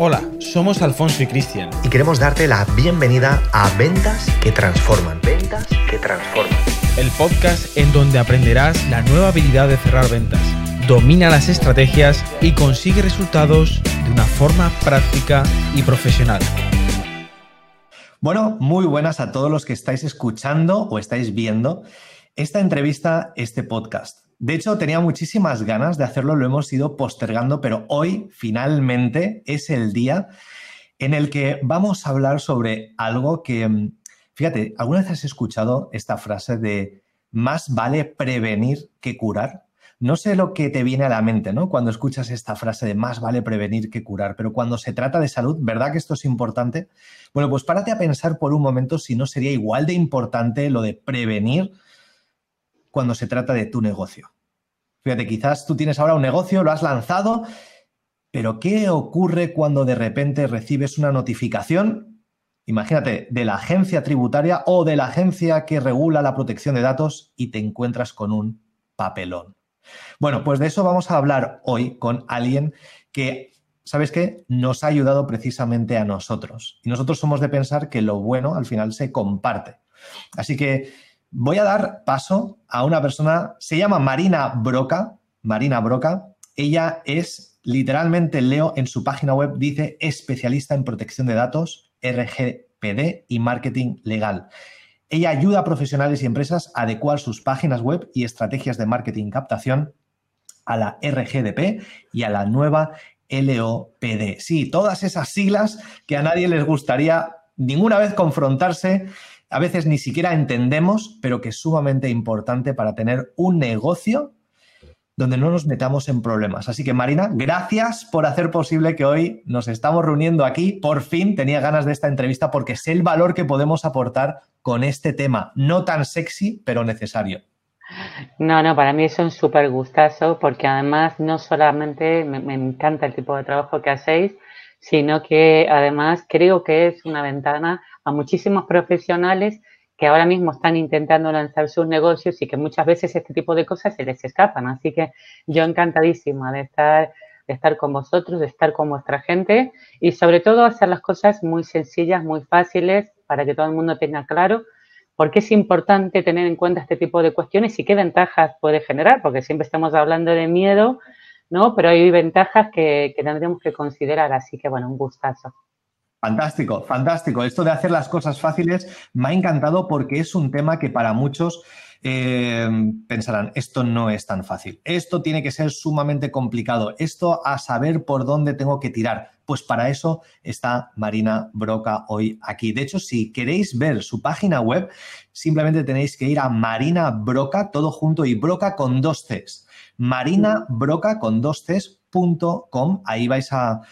Hola, somos Alfonso y Cristian. Y queremos darte la bienvenida a Ventas que Transforman. Ventas que Transforman. El podcast en donde aprenderás la nueva habilidad de cerrar ventas. Domina las estrategias y consigue resultados de una forma práctica y profesional. Bueno, muy buenas a todos los que estáis escuchando o estáis viendo esta entrevista, este podcast. De hecho, tenía muchísimas ganas de hacerlo, lo hemos ido postergando, pero hoy finalmente es el día en el que vamos a hablar sobre algo que, mm, fíjate, ¿alguna vez has escuchado esta frase de más vale prevenir que curar? No sé lo que te viene a la mente, ¿no? Cuando escuchas esta frase de más vale prevenir que curar, pero cuando se trata de salud, ¿verdad que esto es importante? Bueno, pues párate a pensar por un momento si no sería igual de importante lo de prevenir cuando se trata de tu negocio. Fíjate, quizás tú tienes ahora un negocio, lo has lanzado, pero ¿qué ocurre cuando de repente recibes una notificación? Imagínate, de la agencia tributaria o de la agencia que regula la protección de datos y te encuentras con un papelón. Bueno, pues de eso vamos a hablar hoy con alguien que, ¿sabes qué? Nos ha ayudado precisamente a nosotros. Y nosotros somos de pensar que lo bueno al final se comparte. Así que Voy a dar paso a una persona, se llama Marina Broca. Marina Broca. Ella es, literalmente leo en su página web, dice especialista en protección de datos, RGPD y marketing legal. Ella ayuda a profesionales y empresas a adecuar sus páginas web y estrategias de marketing captación a la RGDP y a la nueva LOPD. Sí, todas esas siglas que a nadie les gustaría ninguna vez confrontarse a veces ni siquiera entendemos, pero que es sumamente importante para tener un negocio donde no nos metamos en problemas. Así que Marina, gracias por hacer posible que hoy nos estamos reuniendo aquí. Por fin tenía ganas de esta entrevista porque sé el valor que podemos aportar con este tema, no tan sexy, pero necesario. No, no, para mí es un súper gustazo porque además no solamente me, me, encanta el tipo de trabajo que hacéis, sino que además creo que es una ventana a muchísimos profesionales que ahora mismo están intentando lanzar sus negocios y que muchas veces este tipo de cosas se les escapan. Así que yo encantadísima de estar, de estar con vosotros, de estar con vuestra gente y sobre todo hacer las cosas muy sencillas, muy fáciles para que todo el mundo tenga claro por qué es importante tener en cuenta este tipo de cuestiones y qué ventajas puede generar, porque siempre estamos hablando de miedo, ¿no? Pero hay ventajas que, tendremos que considerar, así que bueno, un gustazo. Fantástico, fantástico. Esto de hacer las cosas fáciles me ha encantado porque es un tema que para muchos eh, pensarán, esto no es tan fácil, esto tiene que ser sumamente complicado, esto a saber por dónde tengo que tirar. Pues para eso está Marina Broca hoy aquí. De hecho, si queréis ver su página web, simplemente tenéis que ir a Marina Broca, todo junto y Broca con dos Cs. Marina Broca con dos. Ahí vais a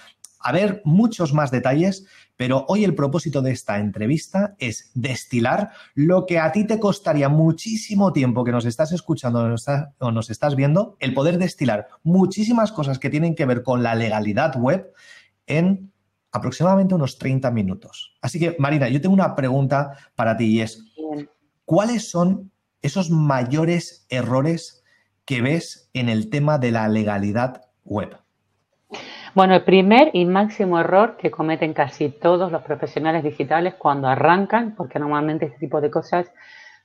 a ver muchos más detalles, pero hoy el propósito de esta entrevista es destilar lo que a ti te costaría muchísimo tiempo que nos estás escuchando o nos estás viendo, el poder destilar muchísimas cosas que tienen que ver con la legalidad web en aproximadamente unos 30 minutos. Así que, Marina, yo tengo una pregunta para ti y es, ¿cuáles son esos mayores errores que ves en el tema de la legalidad web? Bueno, el primer y máximo error que cometen casi todos los profesionales digitales cuando arrancan, porque normalmente este tipo de cosas,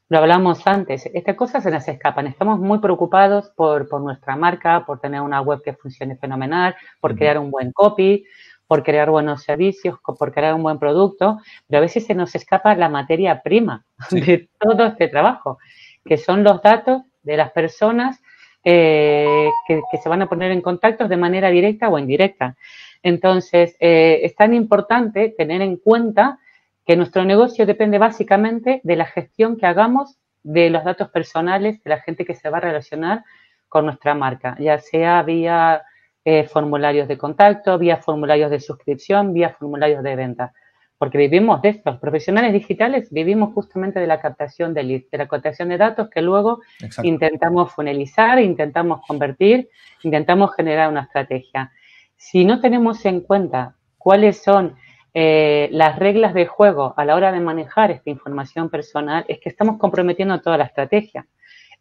lo hablamos antes, estas cosas se nos escapan. Estamos muy preocupados por, por nuestra marca, por tener una web que funcione fenomenal, por crear un buen copy, por crear buenos servicios, por crear un buen producto, pero a veces se nos escapa la materia prima de todo este trabajo, que son los datos de las personas eh, que, se van a poner en contacto de manera directa o indirecta. Entonces, eh, es tan importante tener en cuenta que nuestro negocio depende básicamente de la gestión que hagamos de los datos personales de la gente que se va a relacionar con nuestra marca, ya sea vía eh, formularios de contacto, vía formularios de suscripción, vía formularios de venta porque vivimos de estos profesionales digitales, vivimos justamente de la captación de leads, de la captación de datos que luego intentamos funnelizar, intentamos convertir, intentamos generar una estrategia. Si no tenemos en cuenta cuáles son eh, las reglas de juego a la hora de manejar esta información personal, es que estamos comprometiendo toda la estrategia.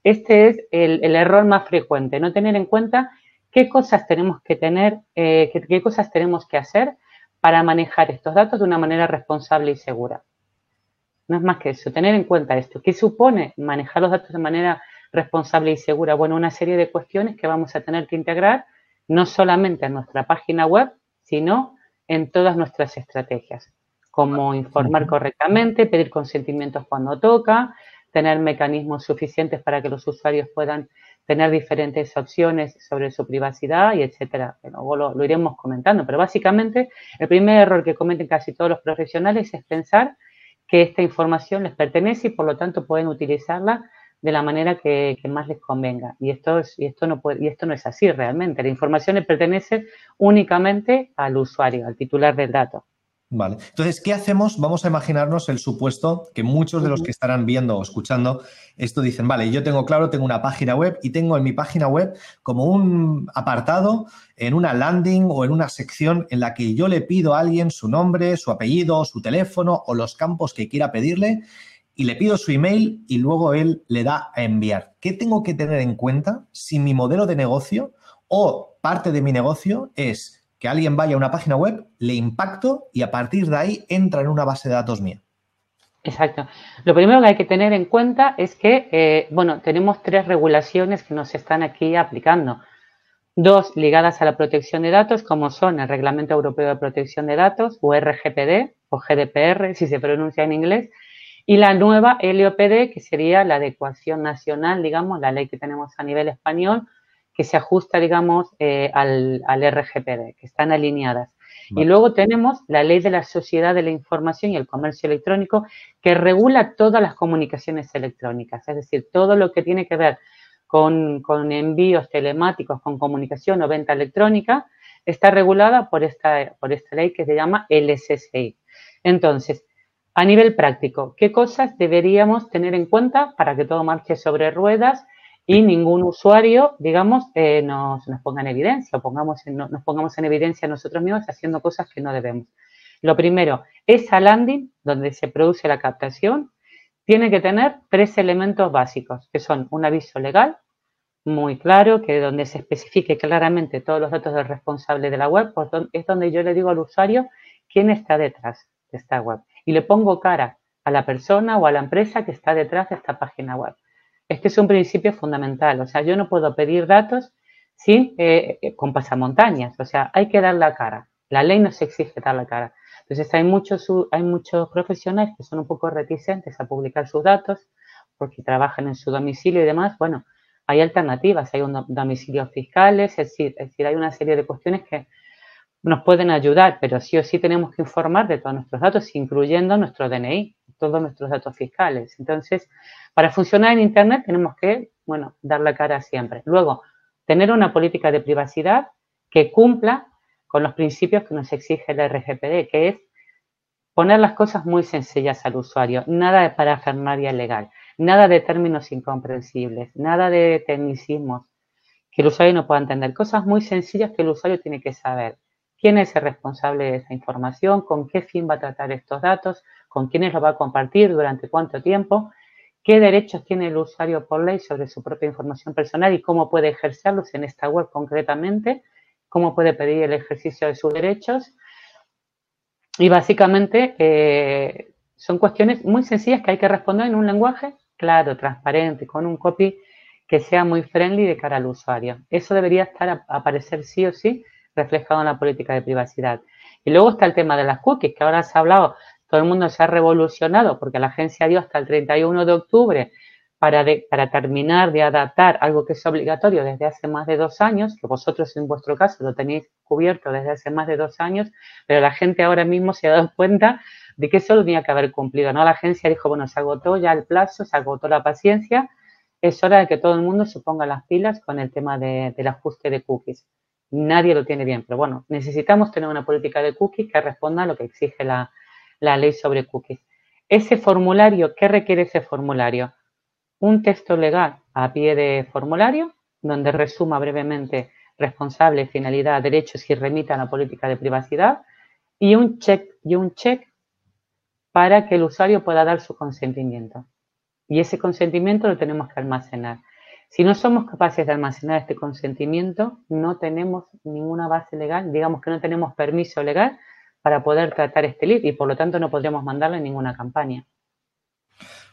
Este es el, error más frecuente, no tener en cuenta qué cosas tenemos que tener, eh, qué cosas tenemos que hacer para manejar estos datos de una manera responsable y segura. No es más que eso, tener en cuenta esto. ¿Qué supone manejar los datos de manera responsable y segura? Bueno, una serie de cuestiones que vamos a tener que integrar no solamente en nuestra página web, sino en todas nuestras estrategias, como informar correctamente, pedir consentimientos cuando toca, tener mecanismos suficientes para que los usuarios puedan tener diferentes opciones sobre su privacidad y etcétera. Luego lo, iremos comentando, pero básicamente el primer error que cometen casi todos los profesionales es pensar que esta información les pertenece y por lo tanto pueden utilizarla de la manera que, más les convenga. Y esto, y, esto no puede, y esto no es así realmente. La información le pertenece únicamente al usuario, al titular del dato. Vale. Entonces, ¿qué hacemos? Vamos a imaginarnos el supuesto que muchos de los que estarán viendo o escuchando esto dicen, vale, yo tengo claro, tengo una página web y tengo en mi página web como un apartado en una landing o en una sección en la que yo le pido a alguien su nombre, su apellido, su teléfono o los campos que quiera pedirle y le pido su email y luego él le da a enviar. ¿Qué tengo que tener en cuenta si mi modelo de negocio o parte de mi negocio es que alguien vaya a una página web, le impacto y a partir de ahí entra en una base de datos mía. Exacto. Lo primero que hay que tener en cuenta es que, eh, bueno, tenemos tres regulaciones que nos están aquí aplicando. Dos ligadas a la protección de datos, como son el Reglamento Europeo de Protección de Datos, o RGPD, o GDPR, si se pronuncia en inglés, y la nueva LOPD, que sería la adecuación nacional, digamos, la ley que tenemos a nivel español que se ajusta, digamos, eh, al, RGPD, que están alineadas. Y luego tenemos la ley de la sociedad de la información y el comercio electrónico, que regula todas las comunicaciones electrónicas, es decir, todo lo que tiene que ver con, envíos telemáticos, con comunicación o venta electrónica, está regulada por esta, por esta ley que se llama LSSI. Entonces, a nivel práctico, ¿qué cosas deberíamos tener en cuenta para que todo marche sobre ruedas y ningún usuario, digamos, eh, nos, ponga en evidencia o pongamos nos pongamos en evidencia nosotros mismos haciendo cosas que no debemos. Lo primero, esa landing donde se produce la captación tiene que tener tres elementos básicos, que son un aviso legal muy claro, que donde se especifique claramente todos los datos del responsable de la web, es donde yo le digo al usuario quién está detrás de esta web y le pongo cara a la persona o a la empresa que está detrás de esta página web. Este es un principio fundamental. O sea, yo no puedo pedir datos sin, eh, eh, con pasamontañas. O sea, hay que dar la cara. La ley nos exige dar la cara. Entonces, hay muchos, hay muchos profesionales que son un poco reticentes a publicar sus datos porque trabajan en su domicilio y demás. Bueno, hay alternativas. Hay un domicilio fiscales, es decir, es decir, hay una serie de cuestiones que nos pueden ayudar, pero sí o sí tenemos que informar de todos nuestros datos, incluyendo nuestro DNI, todos nuestros datos fiscales. Entonces, para funcionar en Internet tenemos que, bueno, dar la cara siempre. Luego, tener una política de privacidad que cumpla con los principios que nos exige el RGPD, que es poner las cosas muy sencillas al usuario, nada de parafernalia legal, nada de términos incomprensibles, nada de tecnicismos que el usuario no pueda entender, cosas muy sencillas que el usuario tiene que saber. ¿Quién es el responsable de esa información? ¿Con qué fin va a tratar estos datos? ¿Con quiénes lo va a compartir? ¿Durante cuánto tiempo? qué derechos tiene el usuario por ley sobre su propia información personal y cómo puede ejercerlos en esta web concretamente, cómo puede pedir el ejercicio de sus derechos. Y básicamente eh, son cuestiones muy sencillas que hay que responder en un lenguaje claro, transparente, con un copy que sea muy friendly de cara al usuario. Eso debería estar a aparecer sí o sí reflejado en la política de privacidad. Y luego está el tema de las cookies, que ahora se ha hablado todo el mundo se ha revolucionado porque la agencia dio hasta el 31 de octubre para, para terminar de adaptar algo que es obligatorio desde hace más de dos años, que vosotros en vuestro caso lo tenéis cubierto desde hace más de dos años, pero la gente ahora mismo se ha dado cuenta de que eso lo tenía que haber cumplido, ¿no? La agencia dijo, bueno, se agotó ya el plazo, se agotó la paciencia, es hora de que todo el mundo se ponga las pilas con el tema del ajuste de cookies. Nadie lo tiene bien, pero bueno, necesitamos tener una política de cookies que responda a lo que exige la, ley sobre cookies. Ese formulario, ¿qué requiere ese formulario? Un texto legal a pie de formulario donde resuma brevemente responsable, finalidad, derechos y remita a la política de privacidad y un check y un check para que el usuario pueda dar su consentimiento. Y ese consentimiento lo tenemos que almacenar. Si no somos capaces de almacenar este consentimiento, no tenemos ninguna base legal, digamos que no tenemos permiso legal para poder tratar este lead y por lo tanto no podríamos mandarle ninguna campaña.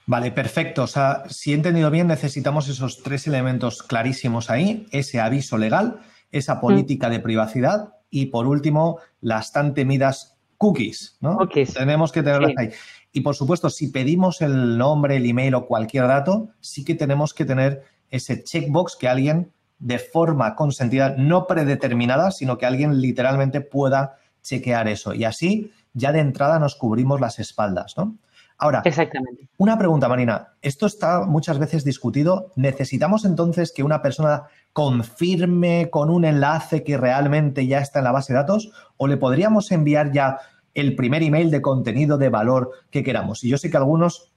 Vale, perfecto. O sea, si he entendido bien, necesitamos esos tres elementos clarísimos ahí, ese aviso legal, esa mm. política de privacidad y por último, las tan temidas cookies, ¿no? Cookies. Tenemos que tenerlas ahí. Y por supuesto, si pedimos el nombre, el email o cualquier dato, sí que tenemos que tener ese checkbox que alguien de forma consentida, no predeterminada, sino que alguien literalmente pueda chequear eso. Y así ya de entrada nos cubrimos las espaldas, ¿no? Ahora, Exactamente. una pregunta, Marina. Esto está muchas veces discutido. ¿Necesitamos entonces que una persona confirme con un enlace que realmente ya está en la base de datos? ¿O le podríamos enviar ya el primer email de contenido de valor que queramos? Y yo sé que algunos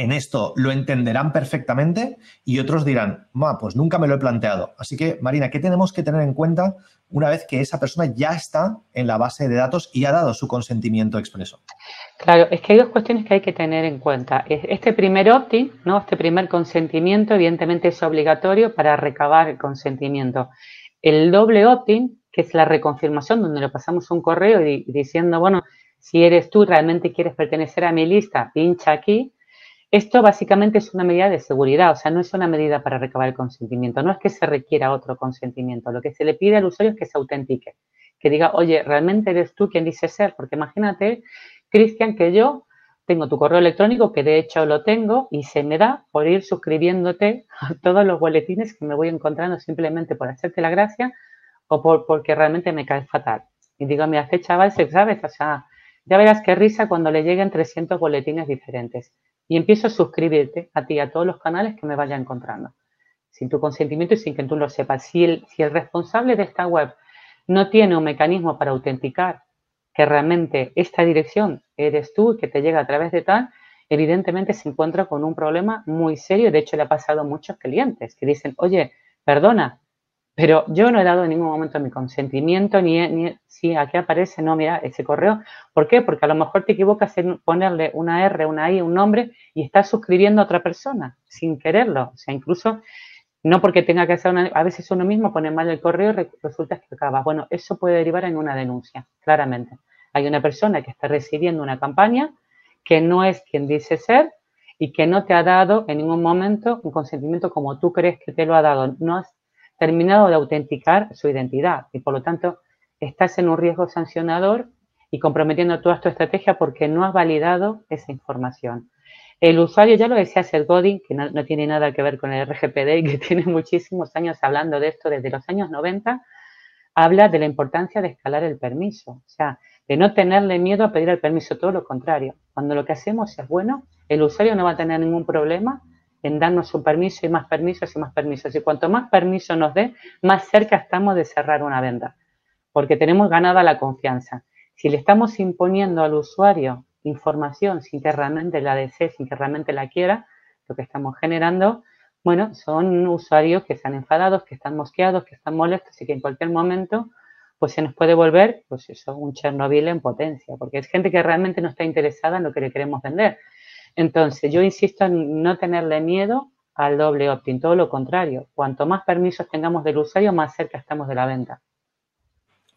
en esto lo entenderán perfectamente y otros dirán, pues nunca me lo he planteado. Así que, Marina, ¿qué tenemos que tener en cuenta una vez que esa persona ya está en la base de datos y ha dado su consentimiento expreso? Claro, es que hay dos cuestiones que hay que tener en cuenta. Este primer opt-in, ¿no? este primer consentimiento, evidentemente es obligatorio para recabar el consentimiento. El doble opt-in, que es la reconfirmación, donde le pasamos un correo diciendo, bueno, si eres tú realmente quieres pertenecer a mi lista, pincha aquí esto básicamente es una medida de seguridad, o sea, no es una medida para recabar el consentimiento, no es que se requiera otro consentimiento, lo que se le pide al usuario es que se autentique, que diga, oye, ¿realmente eres tú quien dice ser? Porque imagínate, Cristian, que yo tengo tu correo electrónico, que de hecho lo tengo, y se me da por ir suscribiéndote a todos los boletines que me voy encontrando simplemente por hacerte la gracia o por, porque realmente me cae fatal. Y digo, mira, este chaval, ¿sabes? O sea, ya verás qué risa cuando le lleguen 300 boletines diferentes y empiezo a suscribirte a ti, a todos los canales que me vaya encontrando, sin tu consentimiento y sin que tú lo sepas. Si el, si el responsable de esta web no tiene un mecanismo para autenticar que realmente esta dirección eres tú y que te llega a través de tal, evidentemente se encuentra con un problema muy serio. De hecho, le ha pasado a muchos clientes que dicen, oye, perdona, pero yo no he dado en ningún momento mi consentimiento, ni, ni si aquí aparece, no, mira, ese correo. ¿Por qué? Porque a lo mejor te equivocas en ponerle una R, una I, un nombre y estás suscribiendo a otra persona sin quererlo. O sea, incluso no porque tenga que hacer una, a veces uno mismo pone mal el correo y resulta que acaba. Bueno, eso puede derivar en una denuncia, claramente. Hay una persona que está recibiendo una campaña que no es quien dice ser y que no te ha dado en ningún momento un consentimiento como tú crees que te lo ha dado. No has terminado de autenticar su identidad y por lo tanto estás en un riesgo sancionador y comprometiendo toda tu estrategia porque no has validado esa información. El usuario, ya lo decía Seth Godin, que no, tiene nada que ver con el RGPD y que tiene muchísimos años hablando de esto desde los años 90, habla de la importancia de escalar el permiso, o sea, de no tenerle miedo a pedir el permiso, todo lo contrario. Cuando lo que hacemos es bueno, el usuario no va a tener ningún problema en darnos un permiso y más permisos y más permisos. Y cuanto más permiso nos dé, más cerca estamos de cerrar una venta, porque tenemos ganada la confianza. Si le estamos imponiendo al usuario información sin que realmente la desee, sin que realmente la quiera, lo que estamos generando, bueno, son usuarios que están enfadados, que están mosqueados, que están molestos y que en cualquier momento pues se nos puede volver, pues eso, un Chernobyl en potencia, porque es gente que realmente no está interesada en lo que le queremos vender. Entonces, yo insisto en no tenerle miedo al doble opt-in, todo lo contrario. Cuanto más permisos tengamos del usuario, más cerca estamos de la venta.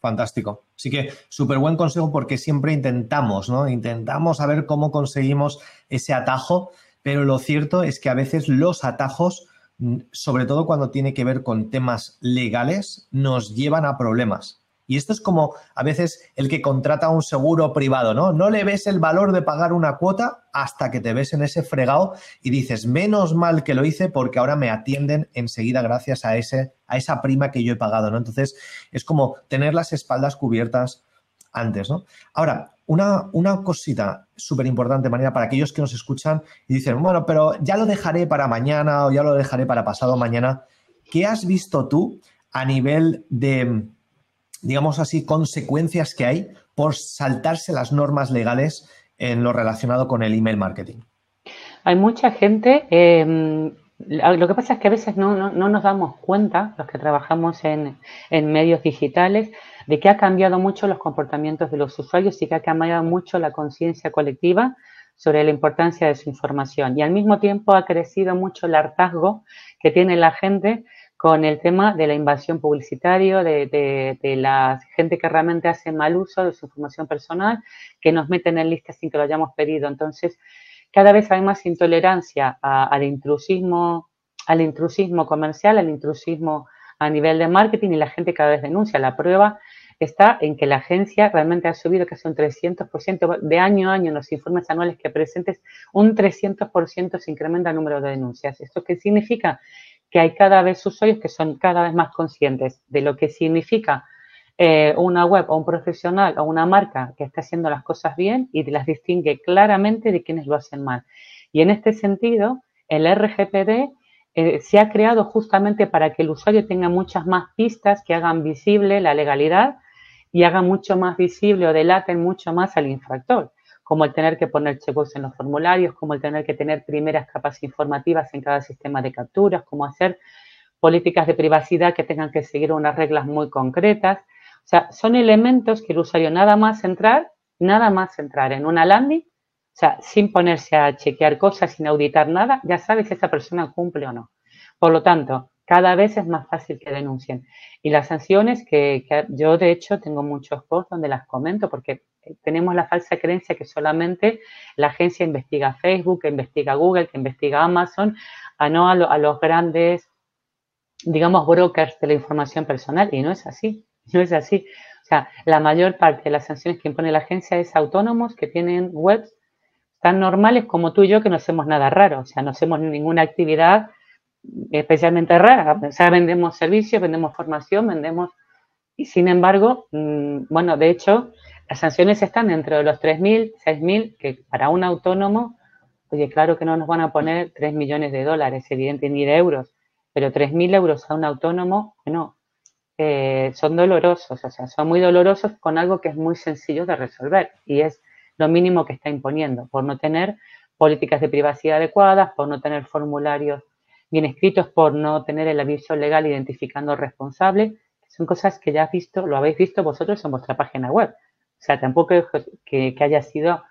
Fantástico. Así que súper buen consejo porque siempre intentamos, ¿no? Intentamos saber cómo conseguimos ese atajo, pero lo cierto es que a veces los atajos, sobre todo cuando tiene que ver con temas legales, nos llevan a problemas. Y esto es como a veces el que contrata un seguro privado, ¿no? No le ves el valor de pagar una cuota hasta que te ves en ese fregado y dices, menos mal que lo hice porque ahora me atienden enseguida gracias a, ese, a esa prima que yo he pagado, ¿no? Entonces, es como tener las espaldas cubiertas antes, ¿no? Ahora, una, una cosita súper importante, María, para aquellos que nos escuchan y dicen, bueno, pero ya lo dejaré para mañana o ya lo dejaré para pasado mañana. ¿Qué has visto tú a nivel de digamos así, consecuencias que hay por saltarse las normas legales en lo relacionado con el email marketing? Hay mucha gente, em, lo que pasa es que a veces no, nos damos cuenta, los que trabajamos en, en, medios digitales, de que ha cambiado mucho los comportamientos de los usuarios y que ha cambiado mucho la conciencia colectiva sobre la importancia de su información. Y al mismo tiempo ha crecido mucho el hartazgo que tiene la gente con el tema de la invasión publicitaria, de, la gente que realmente hace mal uso de su información personal, que nos meten en listas sin que lo hayamos pedido. Entonces, cada vez hay más intolerancia al intrusismo, al intrusismo comercial, al intrusismo a nivel de marketing y la gente cada vez denuncia. La prueba está en que la agencia realmente ha subido casi un 300% de año a año en los informes anuales que presentes, un 300% se incrementa el número de denuncias. ¿Esto qué significa? Que hay cada vez usuarios que son cada vez más conscientes de lo que significa eh, una web o un profesional o una marca que está haciendo las cosas bien y las distingue claramente de quienes lo hacen mal. Y en este sentido, el RGPD eh, se ha creado justamente para que el usuario tenga muchas más pistas que hagan visible la legalidad y haga mucho más visible o delaten mucho más al infractor, como el tener que poner checkbox en los formularios, como el tener que tener primeras capas informativas en cada sistema de capturas, como hacer políticas de privacidad que tengan que seguir unas reglas muy concretas. O sea, son elementos que el usuario nada más entrar, nada más entrar en una landing, o sea, sin ponerse a chequear cosas, sin auditar nada, ya sabe si esa persona cumple o no. Por lo tanto, cada vez es más fácil que denuncien. Y las sanciones, que, yo de hecho tengo muchos posts donde las comento, porque tenemos la falsa creencia que solamente la agencia investiga Facebook, que investiga Google, que investiga Amazon, a no a, a los grandes, digamos, brokers de la información personal. Y no es así, no es así. O sea, la mayor parte de las sanciones que impone la agencia es autónomos que tienen webs tan normales como tú y yo que no hacemos nada raro, o sea, no hacemos ninguna actividad especialmente rara. O sea, vendemos servicios, vendemos formación, vendemos... Y sin embargo, mm, bueno, de hecho, las sanciones están dentro de los 3.000, 6.000, que para un autónomo, oye, claro que no nos van a poner 3 millones de dólares, evidente, ni de euros, pero 3.000 euros a un autónomo, bueno, eh, son dolorosos, o sea, son muy dolorosos con algo que es muy sencillo de resolver y es lo mínimo que está imponiendo, por no tener políticas de privacidad adecuadas, por no tener formularios bien escritos por no tener el aviso legal identificando al responsable. Son cosas que ya has visto, lo habéis visto vosotros en vuestra página web. O sea, tampoco es que, haya sido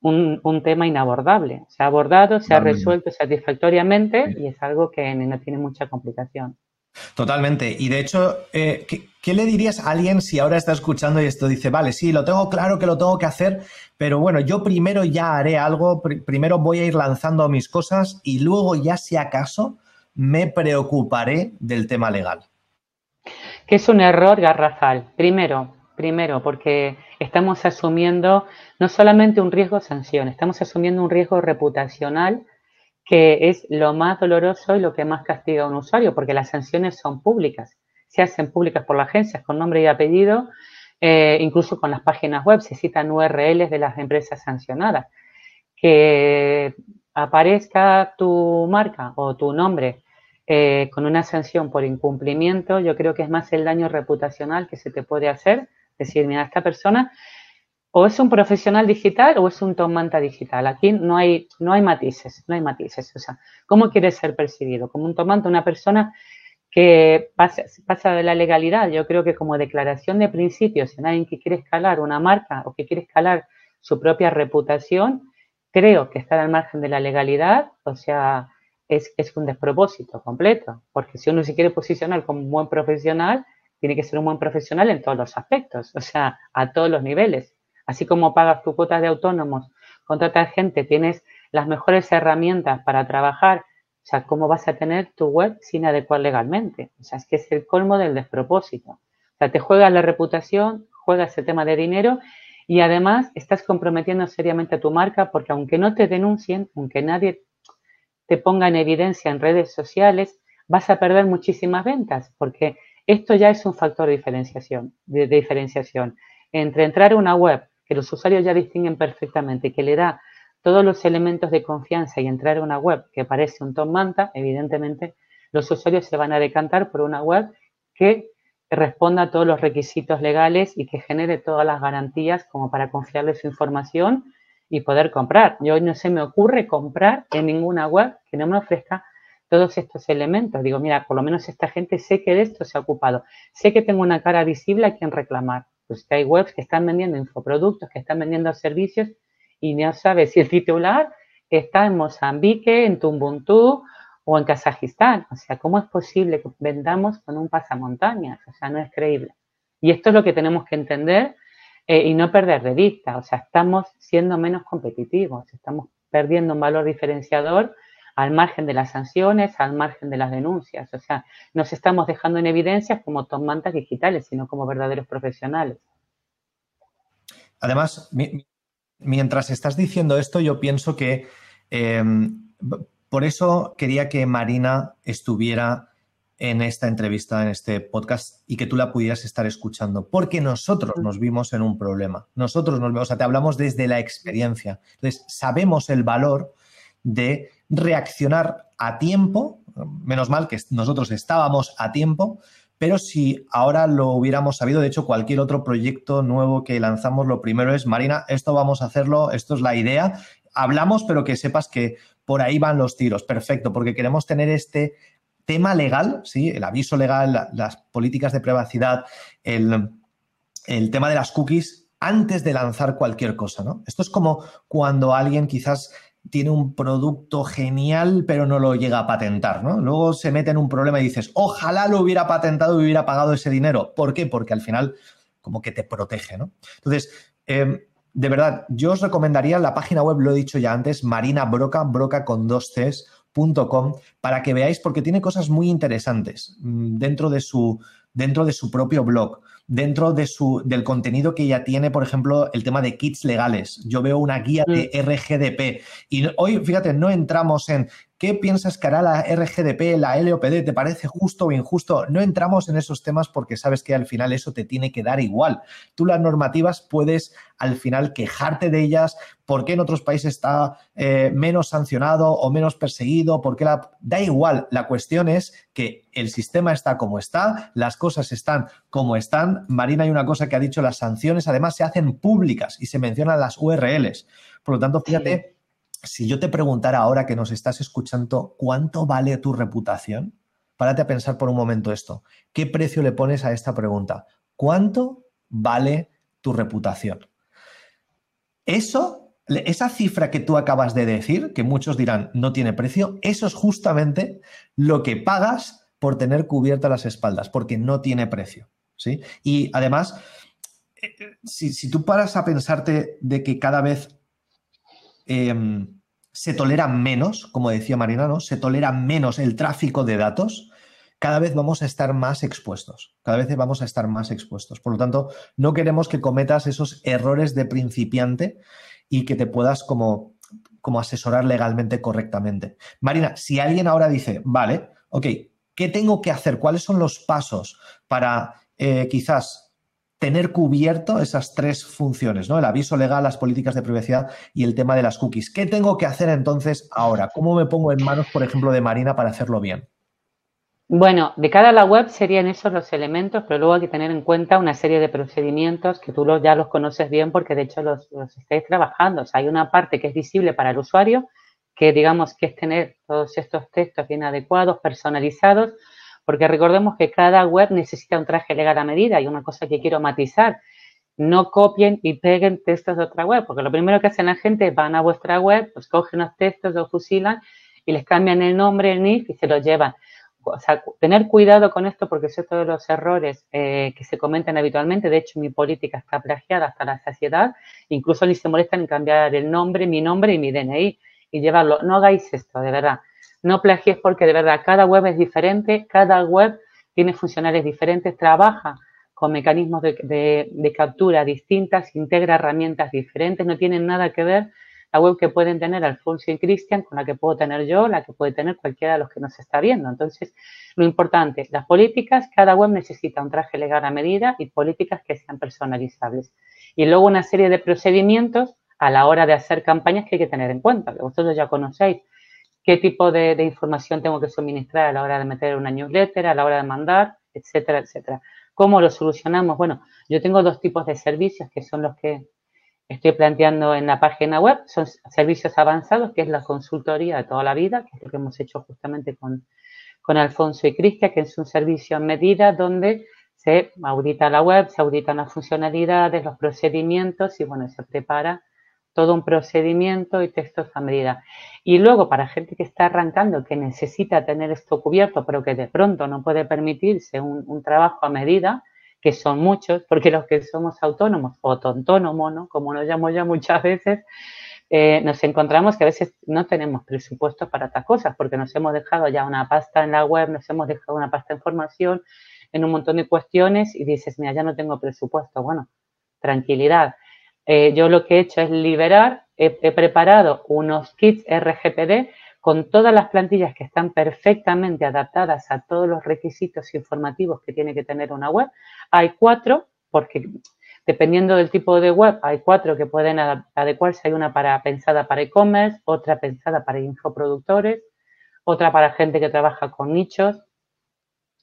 un, tema inabordable. Se ha abordado, se ha resuelto satisfactoriamente y es algo que no tiene mucha complicación. Totalmente. Y de hecho, eh, ¿qué, le dirías a alguien si ahora está escuchando y esto dice, vale, sí, lo tengo claro que lo tengo que hacer, pero bueno, yo primero ya haré algo, primero voy a ir lanzando mis cosas y luego ya si acaso me preocuparé del tema legal? Que es un error garrafal. Primero, primero, porque estamos asumiendo no solamente un riesgo sanción, estamos asumiendo un riesgo reputacional que es lo más doloroso y lo que más castiga a un usuario, porque las sanciones son públicas, se hacen públicas por las agencias con nombre y apellido, eh, incluso con las páginas web se citan URLs de las empresas sancionadas. Que aparezca tu marca o tu nombre eh, con una sanción por incumplimiento, yo creo que es más el daño reputacional que se te puede hacer. Decir, mira, esta persona o es un profesional digital o es un tomanta digital. Aquí no hay, no hay matices, no hay matices. O sea, ¿cómo quieres ser percibido? Como un tomanta, una persona que pasa, pasa, de la legalidad. Yo creo que como declaración de principios en alguien que quiere escalar una marca o que quiere escalar su propia reputación, creo que está al margen de la legalidad, o sea, es, es un despropósito completo, porque si uno se quiere posicionar como un buen profesional, tiene que ser un buen profesional en todos los aspectos, o sea, a todos los niveles. Así como pagas tu cuota de autónomos, contratas gente, tienes las mejores herramientas para trabajar, o sea, ¿cómo vas a tener tu web sin adecuar legalmente? O sea, es que es el colmo del despropósito. O sea, te juega la reputación, juega ese tema de dinero y además estás comprometiendo seriamente a tu marca porque aunque no te denuncien, aunque nadie te ponga en evidencia en redes sociales, vas a perder muchísimas ventas porque esto ya es un factor de diferenciación, de, diferenciación entre entrar a una web que los usuarios ya distinguen perfectamente, que le da todos los elementos de confianza y entrar a una web que parece un Tom Manta, evidentemente los usuarios se van a decantar por una web que responda a todos los requisitos legales y que genere todas las garantías como para confiarle su información y poder comprar. Yo no se me ocurre comprar en ninguna web que no me ofrezca todos estos elementos. Digo, mira, por lo menos esta gente sé que de esto se ha ocupado. Sé que tengo una cara visible a quien reclamar. Pues que hay webs que están vendiendo infoproductos, que están vendiendo servicios y no sabes si el titular está en Mozambique, en Tumbuntu o en Kazajistán. O sea, ¿cómo es posible que vendamos con un pasamontañas? O sea, no es creíble. Y esto es lo que tenemos que entender eh, y no perder de vista. O sea, estamos siendo menos competitivos, estamos perdiendo un valor diferenciador al margen de las sanciones, al margen de las denuncias. O sea, nos estamos dejando en evidencia como tomantas digitales, sino como verdaderos profesionales. Además, mientras estás diciendo esto, yo pienso que em, por eso quería que Marina estuviera en esta entrevista, en este podcast, y que tú la pudieras estar escuchando, porque nosotros nos vimos en un problema. Nosotros nos vemos, o sea, te hablamos desde la experiencia. Entonces, sabemos el valor de reaccionar a tiempo, menos mal que nosotros estábamos a tiempo, pero si ahora lo hubiéramos sabido, de hecho, cualquier otro proyecto nuevo que lanzamos, lo primero es, Marina, esto vamos a hacerlo, esto es la idea. Hablamos, pero que sepas que por ahí van los tiros. Perfecto, porque queremos tener este tema legal, ¿sí? el aviso legal, las políticas de privacidad, el, el tema de las cookies antes de lanzar cualquier cosa, ¿no? Esto es como cuando alguien quizás tiene un producto genial, pero no lo llega a patentar, ¿no? Luego se mete en un problema y dices, ojalá lo hubiera patentado y hubiera pagado ese dinero. ¿Por qué? Porque al final como que te protege, ¿no? Entonces, em, de verdad, yo os recomendaría la página web, lo he dicho ya antes, Marina Broca, broca con dos Cs, para que veáis porque tiene cosas muy interesantes mm, dentro de su, dentro de su propio blog dentro de su, del contenido que ya tiene, por ejemplo, el tema de kits legales. Yo veo una guía de mm. RGDP y hoy, fíjate, no entramos en ¿Qué piensas que hará la RGDP, la LOPD? ¿Te parece justo o injusto? No entramos en esos temas porque sabes que al final eso te tiene que dar igual. Tú las normativas puedes al final quejarte de ellas, por qué en otros países está eh, menos sancionado o menos perseguido, por qué la... Da igual, la cuestión es que el sistema está como está, las cosas están como están. Marina, hay una cosa que ha dicho, las sanciones además se hacen públicas y se mencionan las URLs. Por lo tanto, fíjate si yo te preguntara ahora que nos estás escuchando, ¿cuánto vale tu reputación? Párate a pensar por un momento esto. ¿Qué precio le pones a esta pregunta? ¿Cuánto vale tu reputación? Eso, esa cifra que tú acabas de decir, que muchos dirán no tiene precio, eso es justamente lo que pagas por tener cubiertas las espaldas, porque no tiene precio. ¿sí? Y además, eh, eh, si, si tú paras a pensarte de que cada vez Em, se tolera menos, como decía Marina, se tolera menos el tráfico de datos, cada vez vamos a estar más expuestos, cada vez vamos a estar más expuestos. Por lo tanto, no queremos que cometas esos errores de principiante y que te puedas como, como asesorar legalmente correctamente. Marina, si alguien ahora dice, vale, ok, ¿qué tengo que hacer? ¿Cuáles son los pasos para eh, quizás tener cubierto esas tres funciones, ¿no? El aviso legal, las políticas de privacidad y el tema de las cookies. ¿Qué tengo que hacer entonces ahora? ¿Cómo me pongo en manos, por ejemplo, de Marina para hacerlo bien? Bueno, de cara a la web serían esos los elementos, pero luego hay que tener en cuenta una serie de procedimientos que tú ya los conoces bien porque de hecho los, los estáis trabajando. O sea, hay una parte que es visible para el usuario, que digamos que es tener todos estos textos bien adecuados, personalizados, porque recordemos que cada web necesita un traje legal a medida y una cosa que quiero matizar, no copien y peguen textos de otra web, porque lo primero que hacen la gente es van a vuestra web, pues cogen los textos, los fusilan y les cambian el nombre, el NIF y se los llevan. O sea, tener cuidado con esto porque son todos los errores eh, que se comentan habitualmente. De hecho, mi política está plagiada hasta la saciedad. Incluso ni se molestan en cambiar el nombre, mi nombre y mi DNI y llevarlo. No hagáis esto, de verdad. No plagies porque de verdad cada web es diferente, cada web tiene funcionales diferentes, trabaja con mecanismos de, captura distintas, integra herramientas diferentes, no tienen nada que ver la web que pueden tener Alfonso y Cristian con la que puedo tener yo, la que puede tener cualquiera de los que nos está viendo. Entonces, lo importante, las políticas, cada web necesita un traje legal a medida y políticas que sean personalizables. Y luego una serie de procedimientos a la hora de hacer campañas que hay que tener en cuenta, que vosotros ya conocéis qué tipo de, información tengo que suministrar a la hora de meter una newsletter, a la hora de mandar, etcétera, etcétera. ¿Cómo lo solucionamos? Bueno, yo tengo dos tipos de servicios que son los que estoy planteando en la página web. Son servicios avanzados, que es la consultoría de toda la vida, que es lo que hemos hecho justamente con, con Alfonso y Cristian, que es un servicio a medida donde se audita la web, se auditan las funcionalidades, los procedimientos y bueno, se prepara todo un procedimiento y textos a medida. Y luego, para gente que está arrancando, que necesita tener esto cubierto, pero que de pronto no puede permitirse un, trabajo a medida, que son muchos, porque los que somos autónomos o autónomos, ¿no? como nos llamo ya muchas veces, eh, nos encontramos que a veces no tenemos presupuestos para estas cosas, porque nos hemos dejado ya una pasta en la web, nos hemos dejado una pasta de información en un montón de cuestiones y dices, mira, ya no tengo presupuesto. Bueno, tranquilidad. Eh, yo lo que he hecho es liberar, he, preparado unos kits RGPD con todas las plantillas que están perfectamente adaptadas a todos los requisitos informativos que tiene que tener una web. Hay cuatro, porque dependiendo del tipo de web, hay cuatro que pueden adecuarse. Hay una para, pensada para e-commerce, otra pensada para infoproductores, otra para gente que trabaja con nichos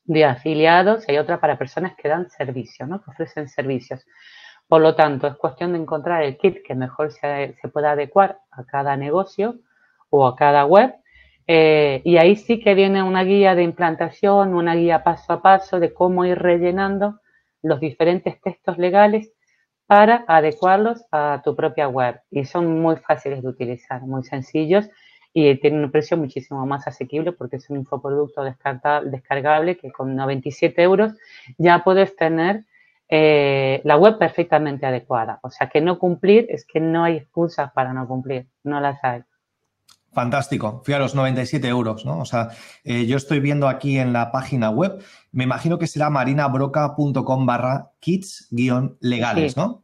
de afiliados y hay otra para personas que dan servicio, ¿no? que ofrecen servicios. Por lo tanto, es cuestión de encontrar el kit que mejor se, pueda adecuar a cada negocio o a cada web. Eh, y ahí sí que viene una guía de implantación, una guía paso a paso de cómo ir rellenando los diferentes textos legales para adecuarlos a tu propia web. Y son muy fáciles de utilizar, muy sencillos y tienen un precio muchísimo más asequible porque es un infoproducto descargable que con 97 euros ya puedes tener eh, la web perfectamente adecuada. O sea que no cumplir es que no hay excusas para no cumplir, no las hay. Fantástico. Fijaros, 97 euros, ¿no? O sea, eh, yo estoy viendo aquí en la página web, me imagino que será marinabroca.com barra kits-legales, ¿no?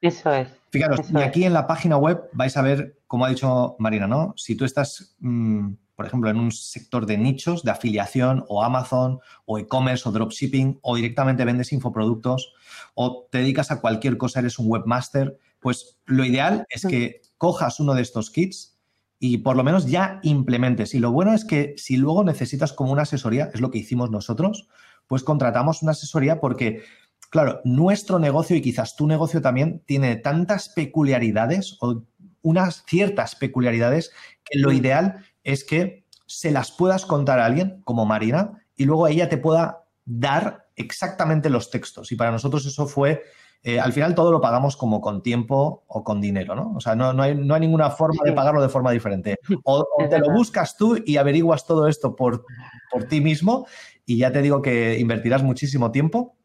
Eso es. Fijaros, y aquí en la página web vais a ver, como ha dicho Marina, ¿no? Si tú estás mm, por ejemplo, en un sector de nichos, de afiliación o Amazon o e-commerce o dropshipping o directamente vendes infoproductos o te dedicas a cualquier cosa, eres un webmaster, pues lo ideal es que cojas uno de estos kits y por lo menos ya implementes. Y lo bueno es que si luego necesitas como una asesoría, es lo que hicimos nosotros, pues contratamos una asesoría porque, claro, nuestro negocio y quizás tu negocio también tiene tantas peculiaridades o unas ciertas peculiaridades que lo ideal es que se las puedas contar a alguien, como Marina, y luego ella te pueda dar exactamente los textos. Y para nosotros eso fue, eh, al final todo lo pagamos como con tiempo o con dinero, ¿no? O sea, no, hay, ninguna forma de pagarlo de forma diferente. O, te lo buscas tú y averiguas todo esto por, por ti mismo y ya te digo que invertirás muchísimo tiempo.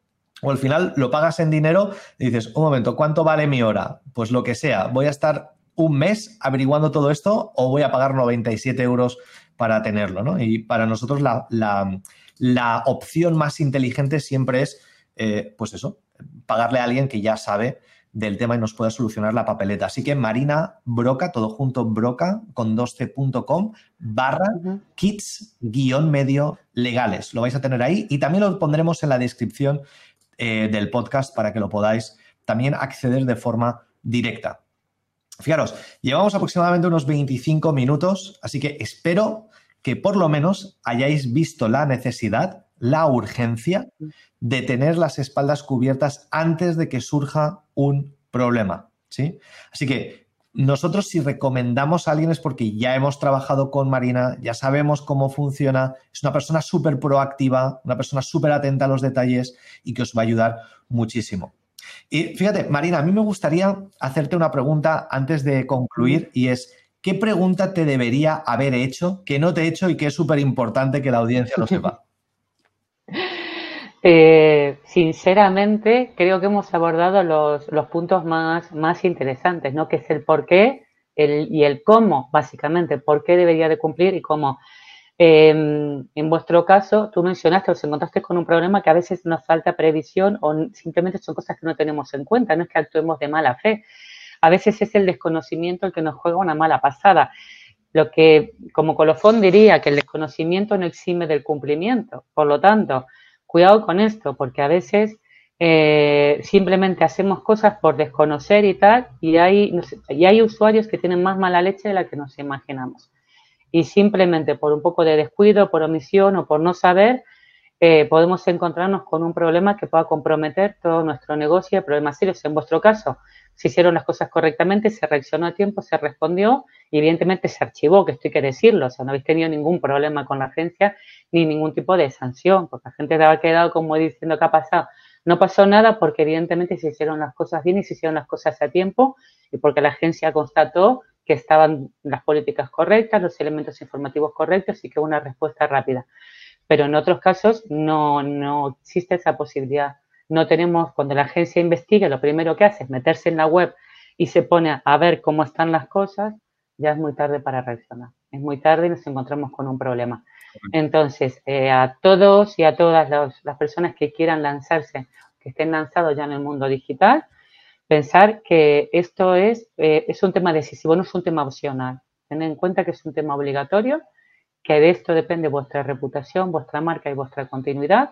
O al final lo pagas en dinero y dices, un momento, ¿cuánto vale mi hora? Pues lo que sea, voy a estar un mes averiguando todo esto o voy a pagar 97 euros para tenerlo, ¿no? Y para nosotros la, opción más inteligente siempre es, eh, pues eso, pagarle a alguien que ya sabe del tema y nos pueda solucionar la papeleta. Así que Marina Broca, todo junto, broca con 12.com barra kits guion medio legales. Lo vais a tener ahí y también lo pondremos en la descripción eh, del podcast para que lo podáis también acceder de forma directa. Fijaros, llevamos aproximadamente unos 25 minutos, así que espero que por lo menos hayáis visto la necesidad, la urgencia de tener las espaldas cubiertas antes de que surja un problema. ¿sí? Así que nosotros si recomendamos a alguien es porque ya hemos trabajado con Marina, ya sabemos cómo funciona, es una persona súper proactiva, una persona súper atenta a los detalles y que os va a ayudar muchísimo. Y fíjate, Marina, a mí me gustaría hacerte una pregunta antes de concluir y es, ¿qué pregunta te debería haber hecho que no te he hecho y que es súper importante que la audiencia lo sepa? Eh, sinceramente, creo que hemos abordado los, puntos más, más, interesantes, ¿no? Que es el por qué y el cómo, básicamente, por qué debería de cumplir y cómo. Em, en vuestro caso, tú mencionaste, os encontraste con un problema que a veces nos falta previsión o simplemente son cosas que no tenemos en cuenta, no es que actuemos de mala fe. A veces es el desconocimiento el que nos juega una mala pasada. Lo que, como colofón diría, que el desconocimiento no exime del cumplimiento. Por lo tanto, cuidado con esto, porque a veces eh, simplemente hacemos cosas por desconocer y tal, y hay, y hay usuarios que tienen más mala leche de la que nos imaginamos y simplemente por un poco de descuido, por omisión o por no saber, eh, podemos encontrarnos con un problema que pueda comprometer todo nuestro negocio y problemas serios. En vuestro caso, se hicieron las cosas correctamente, se reaccionó a tiempo, se respondió y evidentemente se archivó, que esto hay que decirlo, o sea, no habéis tenido ningún problema con la agencia ni ningún tipo de sanción, porque la gente te ha quedado como diciendo qué ha pasado. No pasó nada porque evidentemente se hicieron las cosas bien y se hicieron las cosas a tiempo y porque la agencia constató que estaban las políticas correctas, los elementos informativos correctos y que una respuesta rápida. Pero en otros casos no, no existe esa posibilidad. No tenemos, cuando la agencia investiga, lo primero que hace es meterse en la web y se pone a ver cómo están las cosas, ya es muy tarde para reaccionar. Es muy tarde y nos encontramos con un problema. Entonces, eh, a todos y a todas las personas que quieran lanzarse, que estén lanzados ya en el mundo digital, pensar que esto es, eh, es un tema decisivo, no es un tema opcional. Tened en cuenta que es un tema obligatorio, que de esto depende vuestra reputación, vuestra marca y vuestra continuidad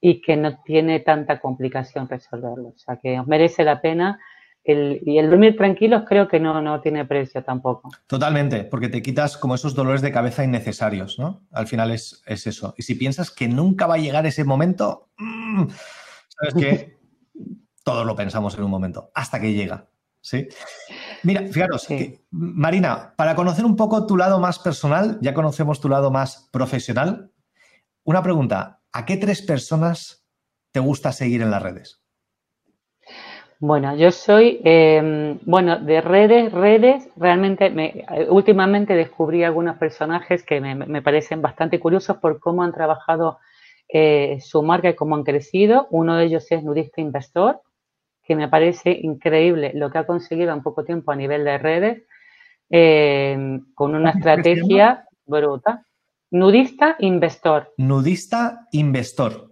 y que no tiene tanta complicación resolverlo. O sea, que os merece la pena y el dormir tranquilos creo que no, no tiene precio tampoco. Totalmente, porque te quitas como esos dolores de cabeza innecesarios, ¿no? Al final es, eso. Y si piensas que nunca va a llegar ese momento, mm, sabes que todos lo pensamos en un momento, hasta que llega. ¿sí? Mira, fijaros, Marina, para conocer un poco tu lado más personal, ya conocemos tu lado más profesional. Una pregunta, ¿a qué tres personas te gusta seguir en las redes? Bueno, yo soy, em, bueno, de redes, redes, realmente me, últimamente descubrí algunos personajes que me, parecen bastante curiosos por cómo han trabajado eh, su marca y cómo han crecido. Uno de ellos es Nudista Investor, que me parece increíble lo que ha conseguido en poco tiempo a nivel de redes, em, con una estrategia bruta. Nudista Investor. Nudista Investor.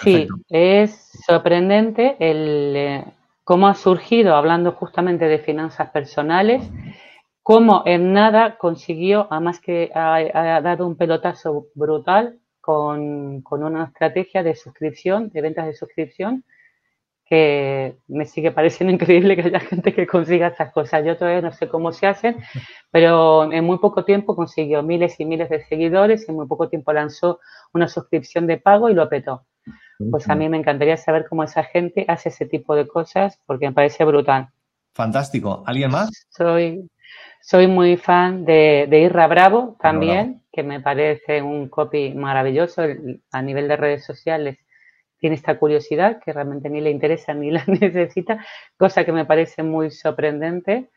Sí, es sorprendente el, eh, cómo ha surgido, hablando justamente de finanzas personales, cómo en nada consiguió, además que ha, dado un pelotazo brutal con, con, una estrategia de suscripción, de ventas de suscripción, que me sigue pareciendo increíble que haya gente que consiga estas cosas. Yo todavía no sé cómo se hacen, pero en muy poco tiempo consiguió miles y miles de seguidores, en muy poco tiempo lanzó una suscripción de pago y lo petó. Pues a mí me encantaría saber cómo esa gente hace ese tipo de cosas porque me parece brutal. Fantástico. ¿Alguien más? Soy, soy muy fan de, de Irra Bravo también, que me parece un copy maravilloso a nivel de redes sociales. Tiene esta curiosidad que realmente ni le interesa ni la necesita, cosa que me parece muy sorprendente.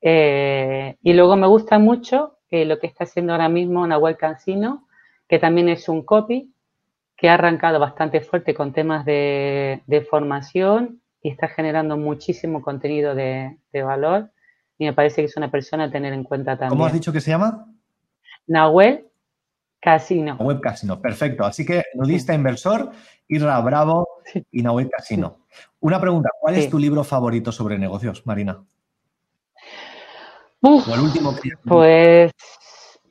Eh, y luego me gusta mucho eh, lo que está haciendo ahora mismo Nahuel Cancino, que también es un copy, que ha arrancado bastante fuerte con temas de, formación y está generando muchísimo contenido de, valor. Y me parece que es una persona a tener en cuenta también. ¿Cómo has dicho que se llama? Nahuel Casino. Nahuel Casino, perfecto. Así que nudista inversor, Irra Bravo y Nahuel Casino. Una pregunta, ¿cuál es tu libro favorito sobre negocios, Marina? el último Pues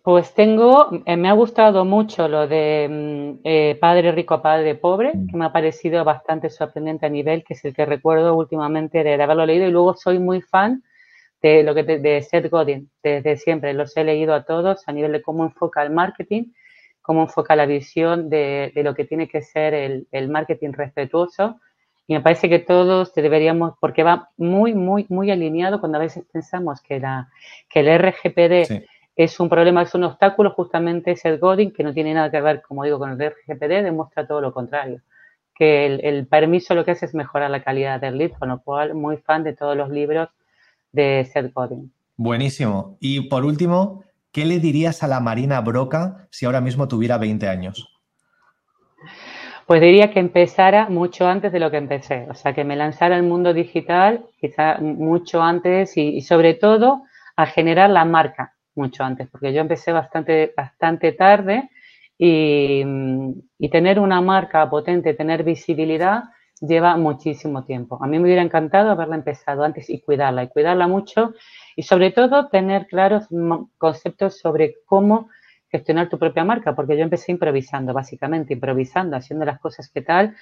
pues tengo, eh, me ha gustado mucho lo de mm, eh, Padre Rico, Padre Pobre, mm. que me ha parecido bastante sorprendente a nivel, que es el que recuerdo últimamente de, haberlo leído. Y luego soy muy fan de lo que de Seth Godin, desde siempre. Los he leído a todos a nivel de cómo enfoca el marketing, cómo enfoca la visión de, lo que tiene que ser el, marketing respetuoso. Y me parece que todos deberíamos, porque va muy, muy, muy alineado cuando a veces pensamos que, la, que el RGPD es un problema, es un obstáculo, justamente es el Godin, que no tiene nada que ver, como digo, con el RGPD, demuestra todo lo contrario. Que el, permiso lo que hace es mejorar la calidad del lead, con lo cual muy fan de todos los libros de Seth Godin. Buenísimo. Y por último, ¿qué le dirías a la Marina Broca si ahora mismo tuviera 20 años? Pues diría que empezara mucho antes de lo que empecé, o sea, que me lanzara al mundo digital, quizá mucho antes y sobre todo a generar la marca, mucho antes, porque yo empecé bastante, bastante tarde y, tener una marca potente, tener visibilidad, lleva muchísimo tiempo. A mí me hubiera encantado haberla empezado antes y cuidarla, y cuidarla mucho, y sobre todo tener claros conceptos sobre cómo gestionar tu propia marca, porque yo empecé improvisando, básicamente, improvisando, haciendo las cosas que tal,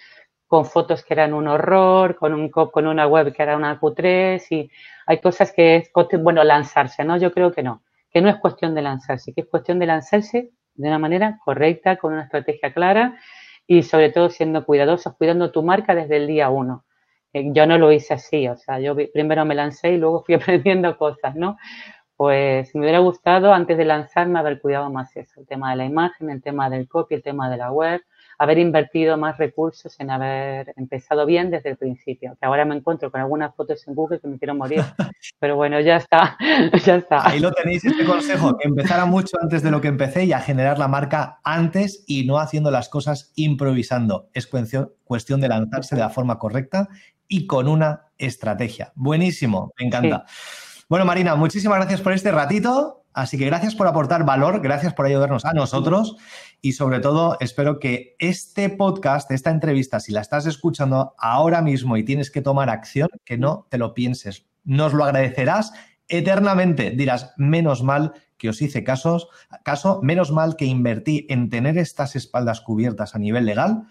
con fotos que eran un horror, con, un, con una web que era una Q3, y hay cosas que es, bueno, lanzarse, ¿no? Yo creo que no que no es cuestión de lanzarse, que es cuestión de lanzarse de una manera correcta, con una estrategia clara y sobre todo siendo cuidadosos, cuidando tu marca desde el día uno. Eh, yo no lo hice así, o sea, yo primero me lancé y luego fui aprendiendo cosas, ¿no? Pues me hubiera gustado antes de lanzarme haber cuidado más eso, el tema de la imagen, el tema del copy, el tema de la web, haber invertido más recursos en haber empezado bien desde el principio. Que ahora me encuentro con algunas fotos en Google que me quiero morir. Pero bueno, ya está, ya está. Ahí lo tenéis, este consejo, que empezara mucho antes de lo que empecé y a generar la marca antes y no haciendo las cosas improvisando. Es cuestión, cuestión de lanzarse de la forma correcta y con una estrategia. Buenísimo, me encanta. Bueno, Marina, muchísimas gracias por este ratito. Así que gracias por aportar valor, gracias por ayudarnos a nosotros y sobre todo espero que este podcast, esta entrevista, si la estás escuchando ahora mismo y tienes que tomar acción, que no te lo pienses. Nos lo agradecerás eternamente. Dirás, menos mal que os hice casos, caso, menos mal que invertí en tener estas espaldas cubiertas a nivel legal.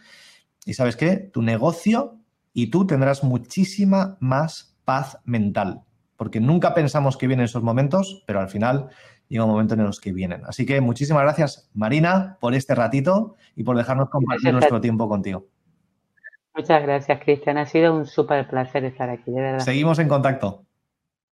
Y sabes qué, tu negocio y tú tendrás muchísima más paz mental, porque nunca pensamos que vienen esos momentos, pero al final llega un momento en los que vienen. Así que muchísimas gracias, Marina, por este ratito y por dejarnos compartir nuestro tiempo contigo. Muchas gracias, Cristian. Ha sido un súper placer estar aquí, de verdad. Seguimos en contacto.